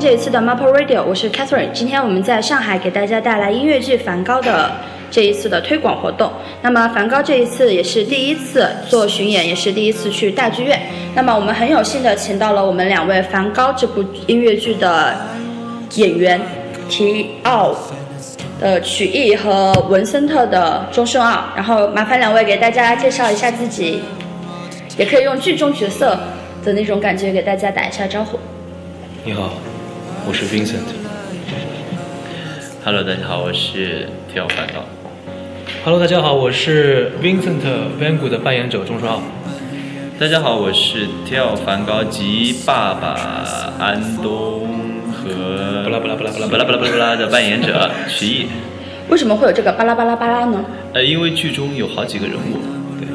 这一次的 Maple Radio，我是 Catherine。今天我们在上海给大家带来音乐剧《梵高》的这一次的推广活动。那么梵高这一次也是第一次做巡演，也是第一次去大剧院。那么我们很有幸的请到了我们两位梵高这部音乐剧的演员，提奥的曲艺和文森特的钟声奥。然后麻烦两位给大家介绍一下自己，也可以用剧中角色的那种感觉给大家打一下招呼。你好，我是 Vincent。Hello，大家好，我是提奥·梵高。Hello，大家好，我是 Vincent Van g o 的扮演者钟书浩。大家好，我是提奥·梵高及爸爸安东和巴拉巴拉巴拉巴拉巴拉巴拉巴拉的扮演者 徐艺。为什么会有这个巴拉巴拉巴拉呢？呃，因为剧中有好几个人物，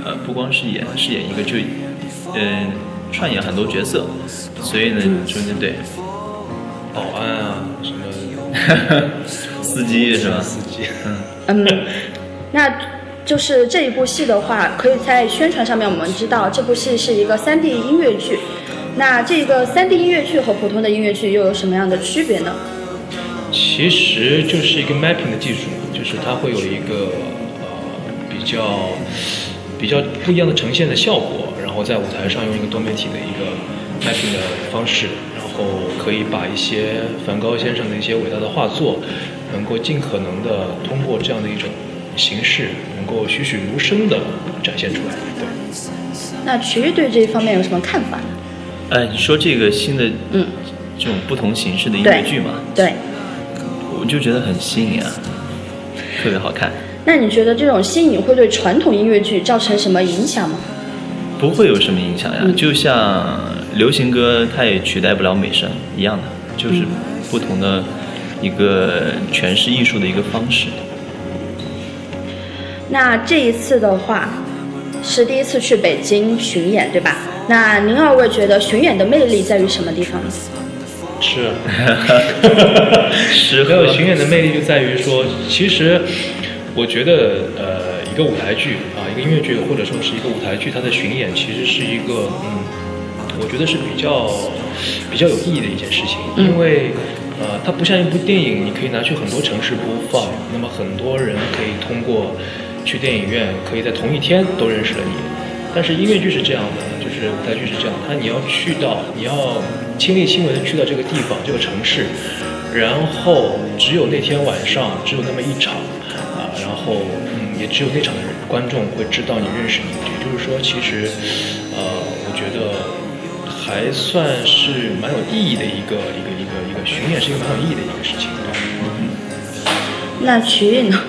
呃，不光是演饰演一个，就嗯串演很多角色，所以呢，说间对。保安啊，什么 司机是吧？司机，嗯，那就是这一部戏的话，可以在宣传上面我们知道这部戏是一个 3D 音乐剧。那这个 3D 音乐剧和普通的音乐剧又有什么样的区别呢？其实就是一个 mapping 的技术，就是它会有一个呃比较比较不一样的呈现的效果，然后在舞台上用一个多媒体的一个 mapping 的方式，然后可以把一些梵高先生的一些伟大的画作，能够尽可能的通过这样的一种形式，能够栩栩如生的展现出来。对。那曲艺对这一方面有什么看法呢？哎，你说这个新的嗯，这种不同形式的音乐剧嘛，对。我就觉得很新颖啊，特别好看。那你觉得这种新颖会对传统音乐剧造成什么影响吗？不会有什么影响呀，嗯就像流行歌，它也取代不了美声一样的，就是不同的一个诠释艺术的一个方式。那这一次的话，是第一次去北京巡演，对吧？那您二位觉得巡演的魅力在于什么地方呢？是，适 没有巡演的魅力就在于说，其实我觉得呃，一个舞台剧啊，一个音乐剧或者说是一个舞台剧，它的巡演其实是一个嗯，我觉得是比较比较有意义的一件事情，嗯因为呃，它不像一部电影，你可以拿去很多城市播放，那么很多人可以通过去电影院，可以在同一天都认识了你。但是音乐剧是这样的，就是舞台剧是这样，它你要去到，你要亲力亲为的去到这个地方、这个城市，然后只有那天晚上，只有那么一场，啊，然后嗯，也只有那场的观众会知道你认识你。也就是说，其实，呃，我觉得还算是蛮有意义的一个一个一个一个巡演，是一个蛮有意义的一个事情。那曲艺呢？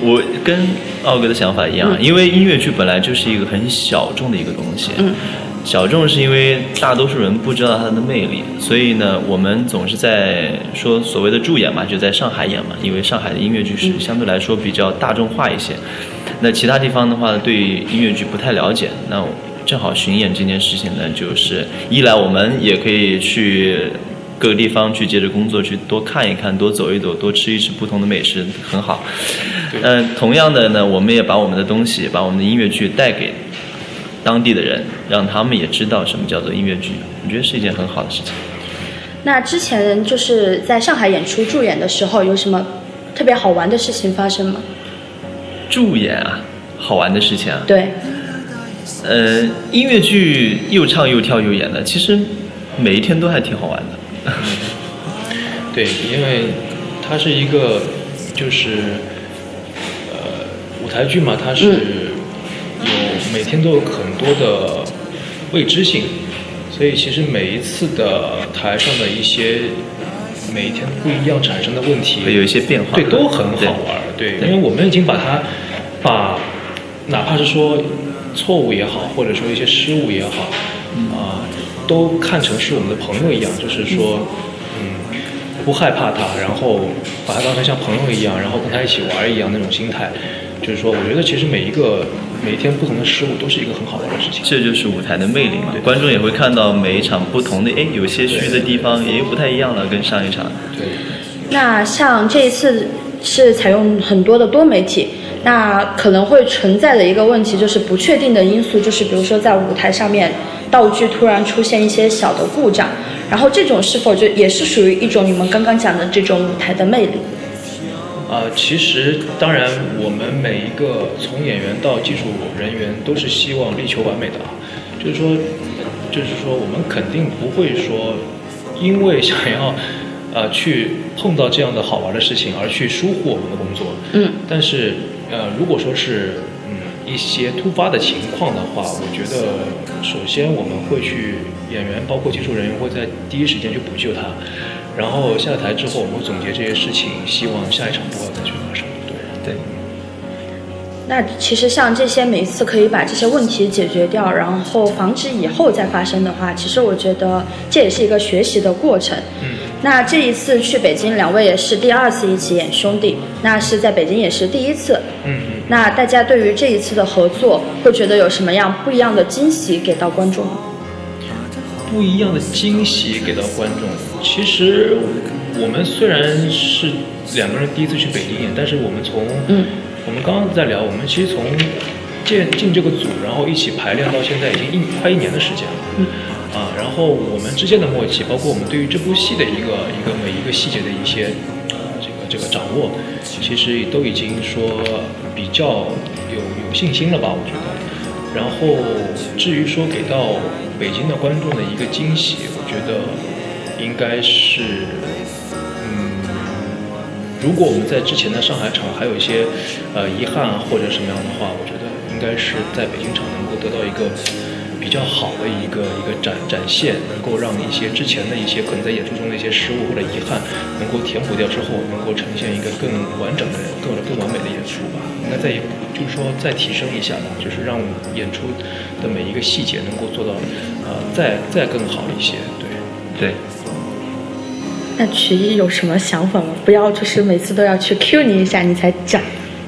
我跟奥哥的想法一样，因为音乐剧本来就是一个很小众的一个东西。嗯小众是因为大多数人不知道它的魅力，所以呢，我们总是在说所谓的驻演嘛，就在上海演嘛，因为上海的音乐剧是相对来说比较大众化一些。那其他地方的话，对音乐剧不太了解，那正好巡演这件事情呢，就是一来我们也可以去各个地方去接着工作，去多看一看，多走一走，多吃一吃不同的美食，很好。嗯、同样的呢，我们也把我们的东西，把我们的音乐剧带给当地的人，让他们也知道什么叫做音乐剧。我觉得是一件很好的事情。那之前就是在上海演出驻演的时候，有什么特别好玩的事情发生吗？驻演啊，好玩的事情啊，对，呃，音乐剧又唱又跳又演的，其实每一天都还挺好玩的。对，因为它是一个就是呃舞台剧嘛，它是有每天都有很多的未知性，所以其实每一次的台上的一些每一天不一样产生的问题，会有一些变化对，都很好玩对因为我们已经把它把哪怕是说错误也好，或者说一些失误也好，啊、都看成是我们的朋友一样，就是说，嗯，不害怕他，然后把他当成像朋友一样，然后跟他一起玩儿一样那种心态。就是说，我觉得其实每一个每一天不同的失误都是一个很好玩的事情。这就是舞台的魅力嘛，观众也会看到每一场不同的，哎，有些虚的地方也不太一样了，跟上一场。对，那像这一次是采用很多的多媒体，那可能会存在的一个问题就是不确定的因素，就是比如说在舞台上面道具突然出现一些小的故障，然后这种是否就也是属于一种你们刚刚讲的这种舞台的魅力？呃，其实当然，我们每一个从演员到技术人员都是希望力求完美的啊，就是说，就是说，我们肯定不会说，因为想要，呃，去碰到这样的好玩的事情而去疏忽我们的工作。嗯。但是，呃，如果说是，嗯，一些突发的情况的话，我觉得，首先我们会去演员，包括技术人员会在第一时间去补救他。然后下了台之后，我们会总结这些事情，希望下一场不要再去发生。对对。那其实像这些，每一次可以把这些问题解决掉，然后防止以后再发生的话，其实我觉得这也是一个学习的过程。嗯。那这一次去北京，两位也是第二次一起演兄弟，那是在北京也是第一次。嗯嗯。那大家对于这一次的合作，会觉得有什么样不一样的惊喜给到观众吗？不一样的惊喜给到观众。其实我们虽然是两个人第一次去北京演，但是我们从嗯，我们刚刚在聊，我们其实从建进这个组，然后一起排练到现在已经一快一年的时间了。嗯。啊，然后我们之间的默契，包括我们对于这部戏的一个一个每一个细节的一些呃这个这个掌握，其实都已经说比较有有信心了吧？我觉得。然后至于说给到北京的观众的一个惊喜，我觉得应该是，嗯，如果我们在之前的上海场还有一些呃遗憾或者什么样的话，我觉得应该是在北京场能够得到一个比较好的一个一个展展现，能够让一些之前的一些可能在演出中的一些失误或者遗憾能够填补掉之后，能够呈现一个更完整的、更更完美的演出吧。应该再就是说再提升一下吧，就是让演出的每一个细节能够做到呃再再更好一些。对对。那曲艺有什么想法吗？不要就是每次都要去 Q 你一下你才讲。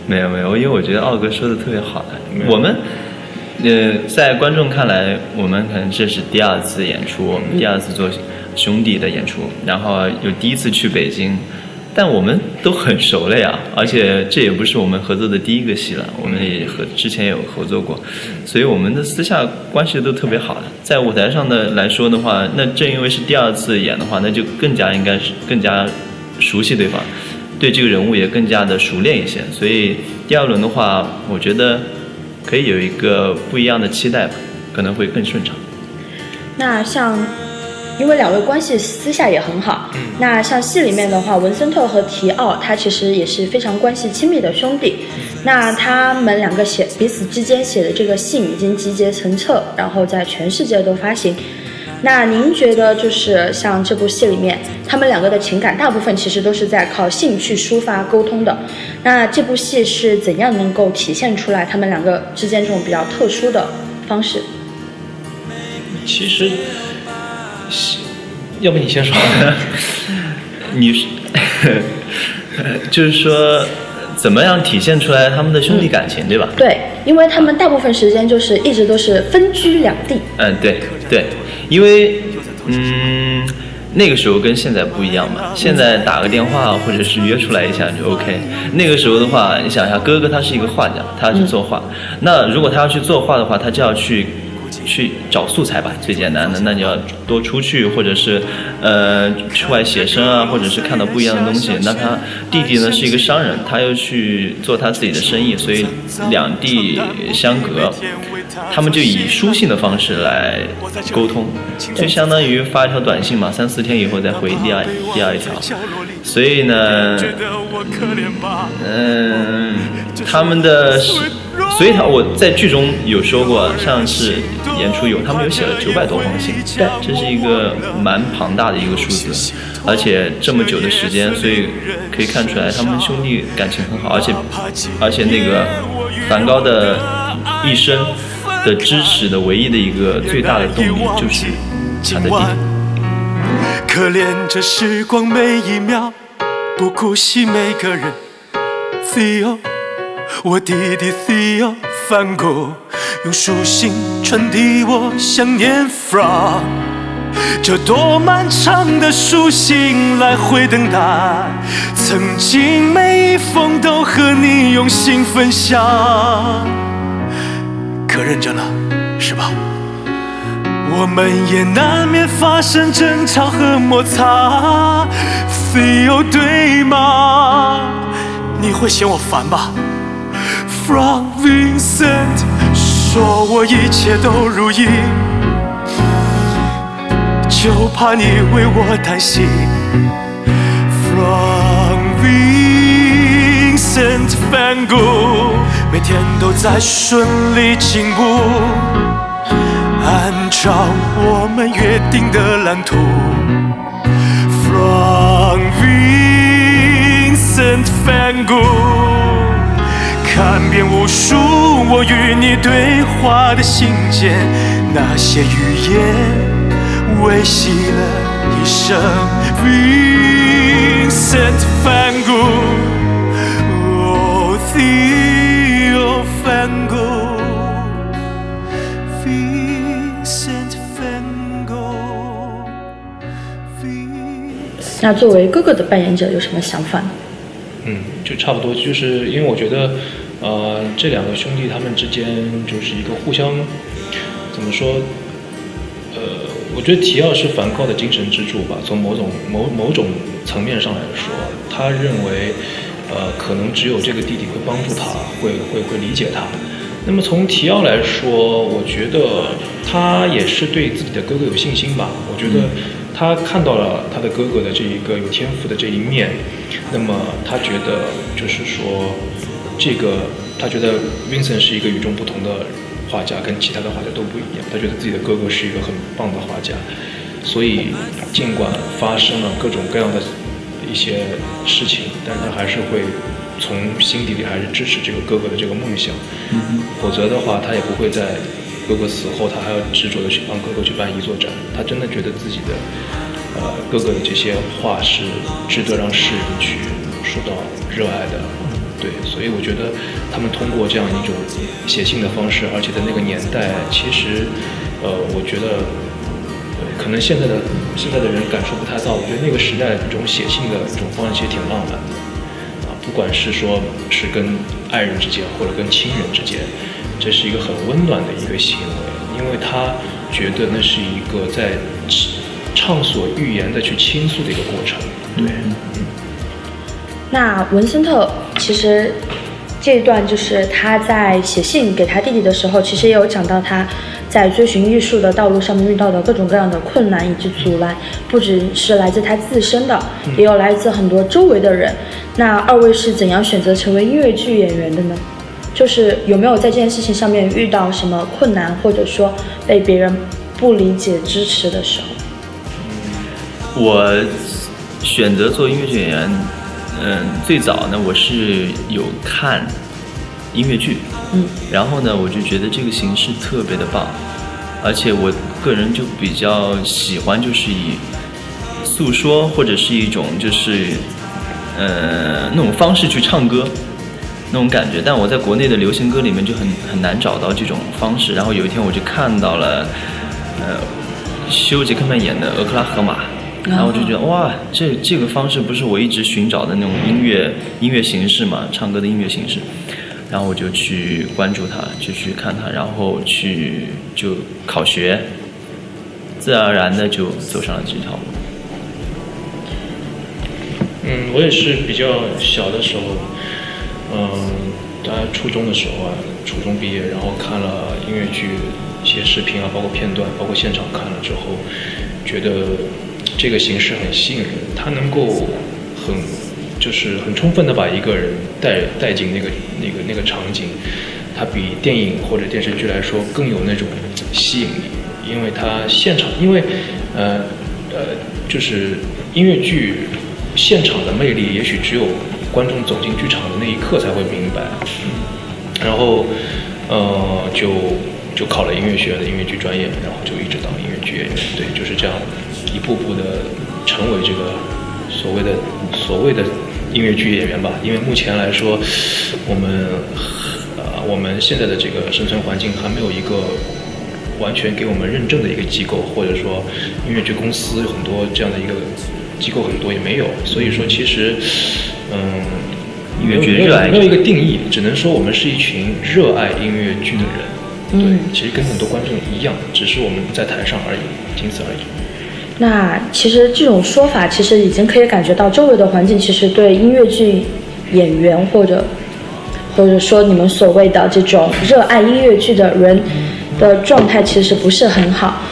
没有没有，因为我觉得奥哥说的特别好的。我们呃在观众看来，我们可能这是第二次演出，我们第二次做兄弟的演出，然后又第一次去北京，但我们都很熟了呀。而且这也不是我们合作的第一个戏了，我们也和之前有合作过，所以我们的私下关系都特别好的。在舞台上的来说的话，那正因为是第二次演的话，那就更加应该是更加熟悉对方。对这个人物也更加的熟练一些，所以第二轮的话，我觉得可以有一个不一样的期待吧，可能会更顺畅。那像，因为两位关系私下也很好，嗯那像戏里面的话，文森特和提奥他其实也是非常关系亲密的兄弟。那他们两个写彼此之间写的这个信已经集结成册，然后在全世界都发行。那您觉得，就是像这部戏里面，他们两个的情感大部分其实都是在靠性去抒发沟通的。那这部戏是怎样能够体现出来他们两个之间这种比较特殊的方式？其实，要不你先说。你是，就是说，怎么样体现出来他们的兄弟感情，对吧？对，因为他们大部分时间就是一直都是分居两地。嗯，对对，因为嗯，那个时候跟现在不一样嘛，现在打个电话或者是约出来一下就 OK。那个时候的话，你想一下，哥哥他是一个画家，他要去作画，那如果他要去作画的话，他就要去。去找素材吧，最简单的，那你要多出去，或者是，呃，出外写生啊，或者是看到不一样的东西。那他弟弟呢是一个商人，他又去做他自己的生意，所以两地相隔，他们就以书信的方式来沟通，就相当于发一条短信嘛，三四天以后再回第二第二一条。所以呢，嗯，他们的。所以，他我在剧中有说过，上次演出有他们有写了九百多封信，对，这是一个蛮庞大的一个数字，而且这么久的时间，所以可以看出来他们兄弟感情很好，而且而且那个梵高的一生的支持的唯一的一个最大的动力就是他的弟弟。可怜这时光每一秒，不顾惜每个人。我用书信传递我想念 from，这多漫长的书信来回等待，曾经每一封都和你用心分享，可认真了是吧？我们也难免发生争吵和摩擦，Theo 对吗？你会嫌我烦吧？From Vincent 说我一切都如意，就怕你为我担心。From Vincent Van Gogh 每天都在顺利进步。按照我们约定的蓝图，From Vincent Van Gogh，看遍无数我与你对话的信件，那些语言维系了一生。Vincent Van 那作为哥哥的扮演者有什么想法呢？嗯，就差不多，就是因为我觉得，呃，这两个兄弟他们之间就是一个互相怎么说？呃，我觉得提奥是梵高的精神支柱吧。从某种某某种层面上来说，他认为，呃，可能只有这个弟弟会帮助他，会会会理解他。那么从提奥来说，我觉得他也是对自己的哥哥有信心吧。我觉得他看到了他的哥哥的这一个有天赋的这一面，那么他觉得就是说，这个他觉得 Vincent 是一个与众不同的画家，跟其他的画家都不一样。他觉得自己的哥哥是一个很棒的画家，所以尽管发生了各种各样的一些事情，但他还是会从心底里还是支持这个哥哥的这个梦想。否则的话，他也不会在哥哥死后，他还要执着的去帮哥哥去办一座展。他真的觉得自己的呃哥哥的这些画是值得让世人去受到热爱的。对，所以我觉得他们通过这样一种写信的方式，而且在那个年代，其实呃，我觉得。可能现在的现在的人感受不太到，我觉得那个时代这种写信的这种方式其实挺浪漫的。啊，不管是说是跟爱人之间，或者跟亲人之间，这是一个很温暖的一个行为，因为他觉得那是一个在畅所欲言的去倾诉的一个过程。对，那文森特其实这一段就是他在写信给他弟弟的时候，其实也有讲到他在追寻艺术的道路上面遇到的各种各样的困难以及阻拦，不只是来自他自身的，也有来自很多周围的人。那二位是怎样选择成为音乐剧演员的呢？就是有没有在这件事情上面遇到什么困难，或者说被别人不理解、支持的时候？我选择做音乐剧演员，嗯，最早呢，我是有看音乐剧，嗯，然后呢，我就觉得这个形式特别的棒，而且我个人就比较喜欢，就是以诉说或者是一种就是呃那种方式去唱歌。那种感觉，但我在国内的流行歌里面就很很难找到这种方式。然后有一天我就看到了，呃，休·杰克曼演的《俄克拉荷马》，然后我就觉得哇，这这个方式不是我一直寻找的那种音乐音乐形式嘛，唱歌的音乐形式。然后我就去关注他，就去看他，然后去就考学，自然而然的就走上了这条路。嗯，我也是比较小的时候，嗯，大家初中的时候啊，初中毕业，然后看了音乐剧一些视频啊，包括片段，包括现场看了之后，觉得这个形式很吸引人，它能够很就是很充分的把一个人带带进那个那个那个场景，它比电影或者电视剧来说更有那种吸引力，因为它现场，因为呃呃，就是音乐剧现场的魅力，也许只有观众走进剧场的那一刻才会明白。然后，呃，就就考了音乐学院的音乐剧专业，然后就一直当音乐剧演员。对，就是这样，一步步的成为这个所谓的所谓的音乐剧演员吧。因为目前来说，我们呃我们现在的这个生存环境还没有一个完全给我们认证的一个机构，或者说音乐剧公司有很多这样的一个机构很多也没有，所以说其实嗯。音乐剧没有热爱者没有一个定义，只能说我们是一群热爱音乐剧的人。对嗯，其实跟很多观众一样，只是我们不在台上而已，仅此而已。那其实这种说法，其实已经可以感觉到周围的环境其实对音乐剧演员或者或者说你们所谓的这种热爱音乐剧的人的状态其实不是很好。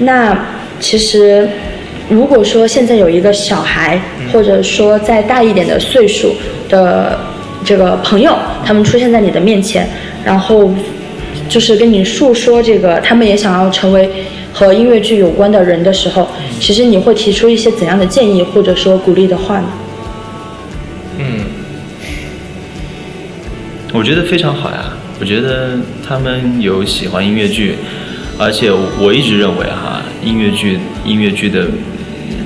那其实如果说现在有一个小孩，或者说再大一点的岁数的这个朋友，他们出现在你的面前，然后就是跟你诉说这个，他们也想要成为和音乐剧有关的人的时候，其实你会提出一些怎样的建议，或者说鼓励的话呢？嗯，我觉得非常好呀。我觉得他们有喜欢音乐剧，而且我一直认为哈，音乐剧音乐剧的嗯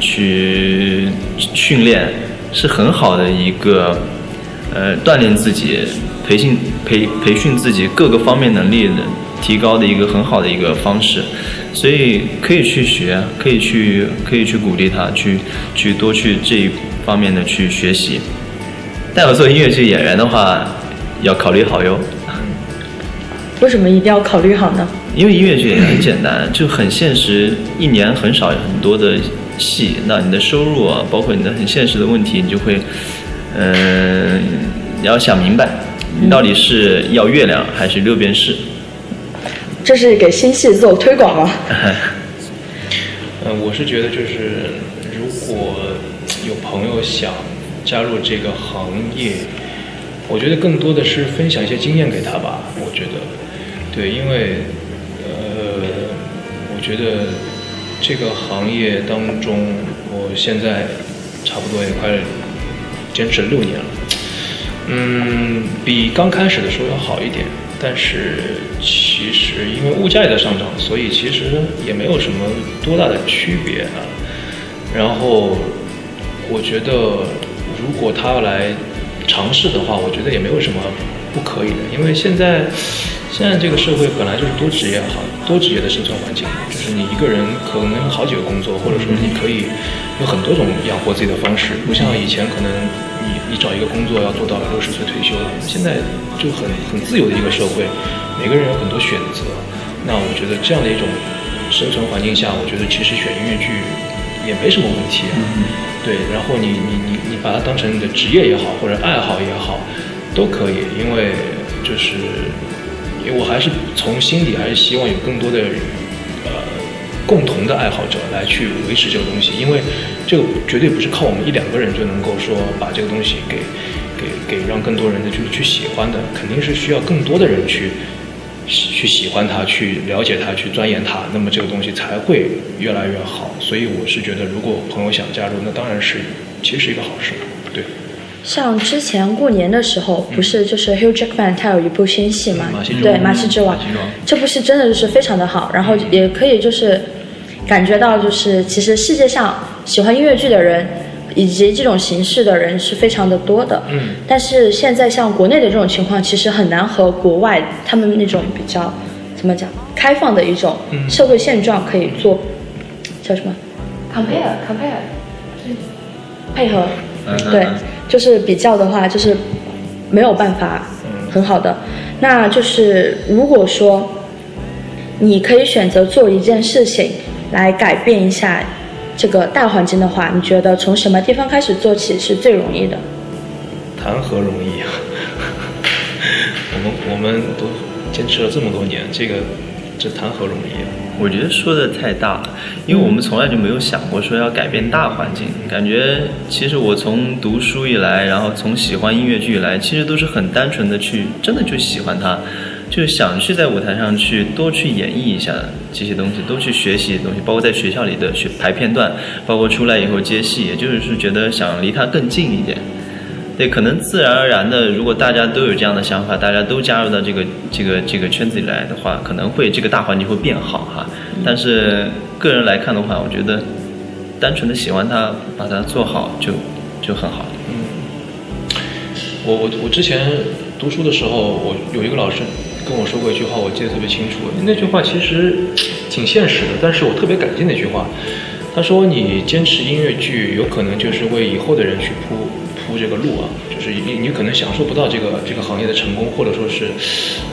去训练是很好的一个呃锻炼自己、培训培培训自己各个方面能力的提高的一个很好的一个方式，所以可以去学，可以去可以去鼓励他，去去多去这一方面的去学习。但要做音乐剧演员的话，要考虑好哟。为什么一定要考虑好呢？因为音乐剧也很简单，就很现实，一年很少有很多的戏，那你的收入啊，包括你的很现实的问题，你就会，嗯、你要想明白，你到底是要月亮还是六便士？这是给新戏做推广吗？嗯，我是觉得就是，如果有朋友想加入这个行业，我觉得更多的是分享一些经验给他吧。我觉得，对，因为，呃，我觉得这个行业当中，我现在差不多也快坚持六年了。嗯，比刚开始的时候要好一点，但是其实因为物价也在上涨，所以其实也没有什么多大的区别啊。然后我觉得，如果他要来尝试的话，我觉得也没有什么不可以的，因为现在现在这个社会本来就是多职业好多职业的生存环境，就是你一个人可能有好几个工作，或者说你可以有很多种养活自己的方式，不像以前可能你你找一个工作要做到六十岁退休了，现在就很很自由的一个社会，每个人有很多选择。那我觉得这样的一种生存环境下，我觉得其实选音乐剧也没什么问题、啊。对，然后你你你你把它当成你的职业也好，或者爱好也好，都可以，因为就是因为我还是从心底还是希望有更多的呃共同的爱好者来去维持这个东西，因为这个绝对不是靠我们一两个人就能够说把这个东西给给给让更多人的去去喜欢的，肯定是需要更多的人去去喜欢它，去了解它，去钻研它，那么这个东西才会越来越好。所以我是觉得，如果朋友想加入，那当然是其实是一个好事，像之前过年的时候，不是就是 Hugh Jackman 他有一部新戏嘛？对，《马戏之王。这部戏真的就是非常的好，然后也可以就是感觉到就是其实世界上喜欢音乐剧的人以及这种形式的人是非常的多的。嗯。但是现在像国内的这种情况，其实很难和国外他们那种比较怎么讲开放的一种嗯。社会现状可以做叫什么？Compare compare 配合。对嗯嗯嗯，就是比较的话，就是没有办法很好的。那就是如果说你可以选择做一件事情来改变一下这个大环境的话，你觉得从什么地方开始做起是最容易的？谈何容易啊！我们我们都坚持了这么多年，这个这谈何容易啊！我觉得说的太大了，因为我们从来就没有想过说要改变大环境。感觉其实我从读书以来，然后从喜欢音乐剧以来，其实都是很单纯的去，真的就喜欢它，就想去在舞台上去多去演绎一下这些东西，多去学习东西，包括在学校里的学排片段，包括出来以后接戏，也就是觉得想离它更近一点。对，可能自然而然的，如果大家都有这样的想法，大家都加入到这个这个这个圈子里来的话，可能会这个大环境会变好哈。但是个人来看的话，我觉得单纯的喜欢它，把它做好就就很好嗯。我我我之前读书的时候，我有一个老师跟我说过一句话，我记得特别清楚。那句话其实挺现实的，但是我特别感激那句话。他说：“你坚持音乐剧，有可能就是为以后的人去铺铺这个路啊，就是你你可能享受不到这个这个行业的成功，或者说是，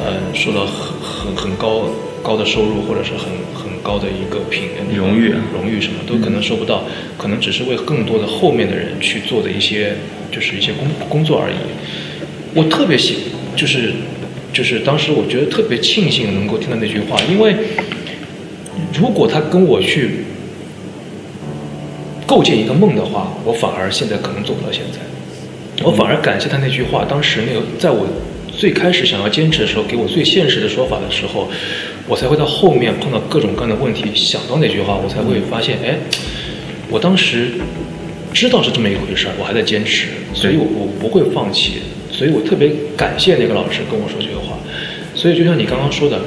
呃，受到很很很高高的收入，或者是很很高的一个品荣誉荣誉什么都可能收不到，可能只是为更多的后面的人去做的一些就是一些工工作而已。我特别喜就是就是当时我觉得特别庆幸能够听到那句话，因为如果他跟我去。构建一个梦的话，我反而现在可能做不到现在。我反而感谢他那句话，当时那个在我最开始想要坚持的时候，给我最现实的说法的时候，我才会到后面碰到各种各样的问题，想到那句话，我才会发现，哎，我当时知道是这么一回事儿，我还在坚持，所以我我不会放弃，所以我特别感谢那个老师跟我说这个话。所以就像你刚刚说的。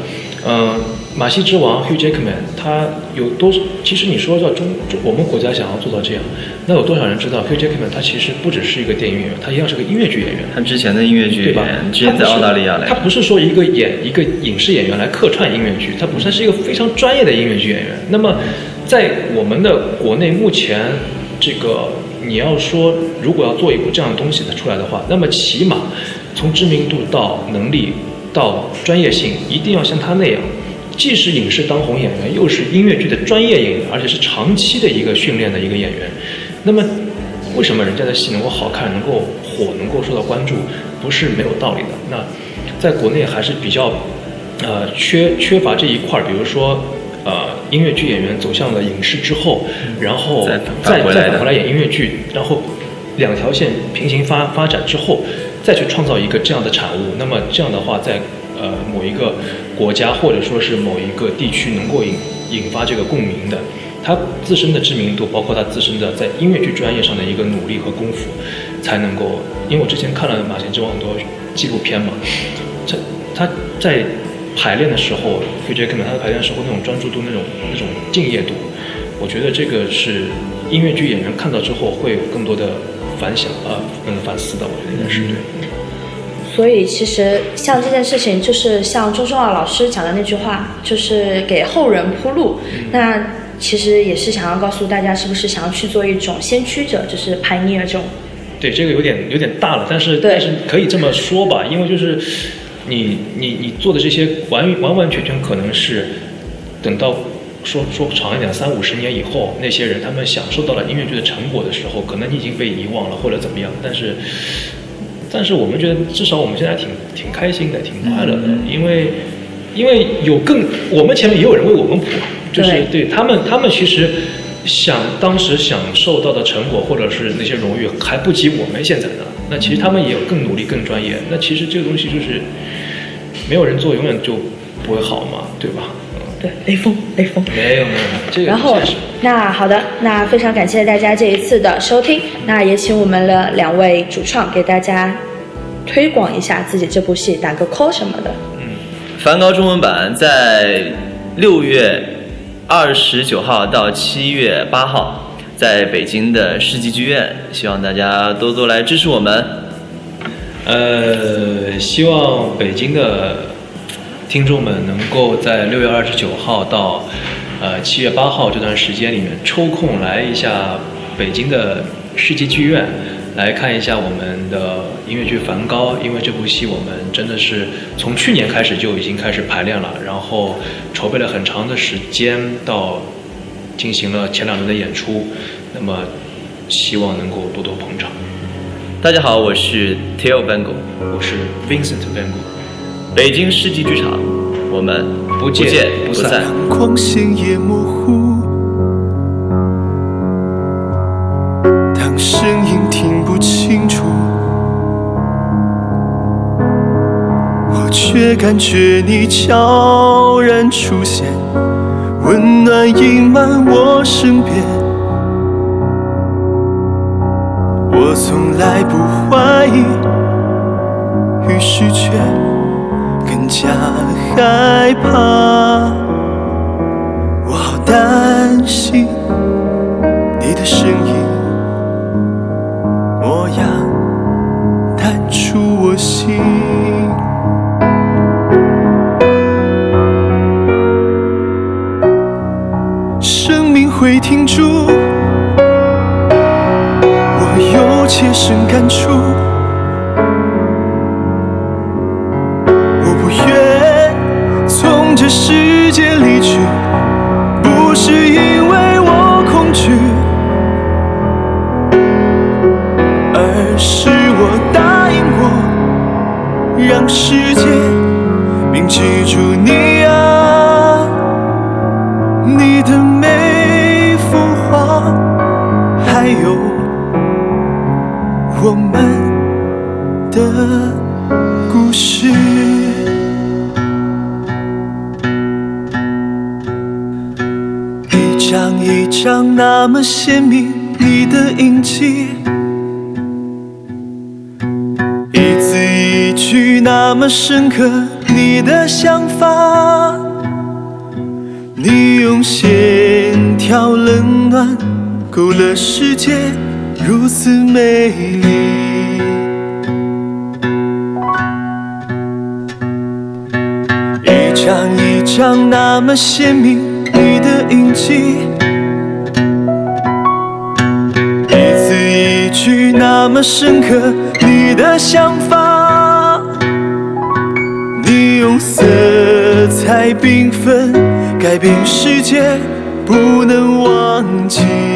嗯，马戏之王 Hugh Jackman，他有多？其实你说到中，我们国家想要做到这样，那有多少人知道 Hugh Jackman？他其实不只是一个电影演员，他一样是个音乐剧演员。他之前的音乐剧对吧？之前在澳大利亚来。他不是说一个演一个影视演员来客串音乐剧，他本身是一个非常专业的音乐剧演员。那么，在我们的国内目前，这个你要说如果要做一部这样的东西的出来的话，那么起码从知名度到能力。到专业性一定要像他那样，既是影视当红演员，又是音乐剧的专业演员，而且是长期的一个训练的一个演员。那么，为什么人家的戏能够好看、能够火、能够受到关注，不是没有道理的？那在国内还是比较，呃，缺缺乏这一块儿。比如说，呃，音乐剧演员走向了影视之后，然后再再返回来演音乐剧，然后两条线平行发发展之后。再去创造一个这样的产物，那么这样的话，在呃某一个国家或者说是某一个地区能够引引发这个共鸣的，他自身的知名度，包括他自身的在音乐剧专业上的一个努力和功夫，才能够。因为我之前看了《马前之王》很多纪录片嘛，他他在排练的时候，就觉得可能他的排练时候那种专注度、那种那种敬业度，我觉得这个是音乐剧演员看到之后会有更多的。反响啊，嗯，反思的，我觉得应该是对。所以其实像这件事情，就是像周忠奥老师讲的那句话，就是给后人铺路。那其实也是想要告诉大家，是不是想要去做一种先驱者，就是 pioneer 这种。对，这个有点有点大了，但是但是可以这么说吧，因为就是你你你做的这些完完完全全可能是等到。说说长一点，三五十年以后，那些人他们享受到了音乐剧的成果的时候，可能你已经被遗忘了，或者怎么样。但是，但是我们觉得，至少我们现在挺挺开心的，挺快乐的，因为因为有更我们前面也有人为我们谱，就是对他们，他们其实想当时享受到的成果，或者是那些荣誉，还不及我们现在的。那其实他们也有更努力、更专业。那其实这个东西就是没有人做，永远就不会好嘛，对吧？对，雷锋，雷锋，没有没有，这个然后，那好的，那非常感谢大家这一次的收听，那也请我们的两位主创给大家推广一下自己这部戏，打个 call 什么的。嗯，梵高中文版在六月二十九号到七月八号，在北京的世纪剧院，希望大家多多来支持我们。呃，希望北京的。听众们能够在六月二十九号到，呃七月八号这段时间里面抽空来一下北京的世纪剧院，来看一下我们的音乐剧《梵高》。因为这部戏我们真的是从去年开始就已经开始排练了，然后筹备了很长的时间，到进行了前两轮的演出。那么希望能够多多捧场。大家好，我是 Theo Van Gogh，我是 Vincent Van Gogh。北京世纪剧场，我们不见不散。光线也模糊，当声音听不清楚，我却感觉你悄然出现，温暖溢满我身边。我从来不怀疑，于是更。加害怕，我好担心你的声音模样淡出我心。让世界铭记住你啊，你的每幅画，还有我们的故事。一张一张那么鲜明，你的印记；句那么深刻，你的想法。你用线条冷暖勾勒世界，如此美丽。一张一张那么鲜明，你的印记；一字一句那么深刻，你的想法。色彩缤纷改变世界不能忘记。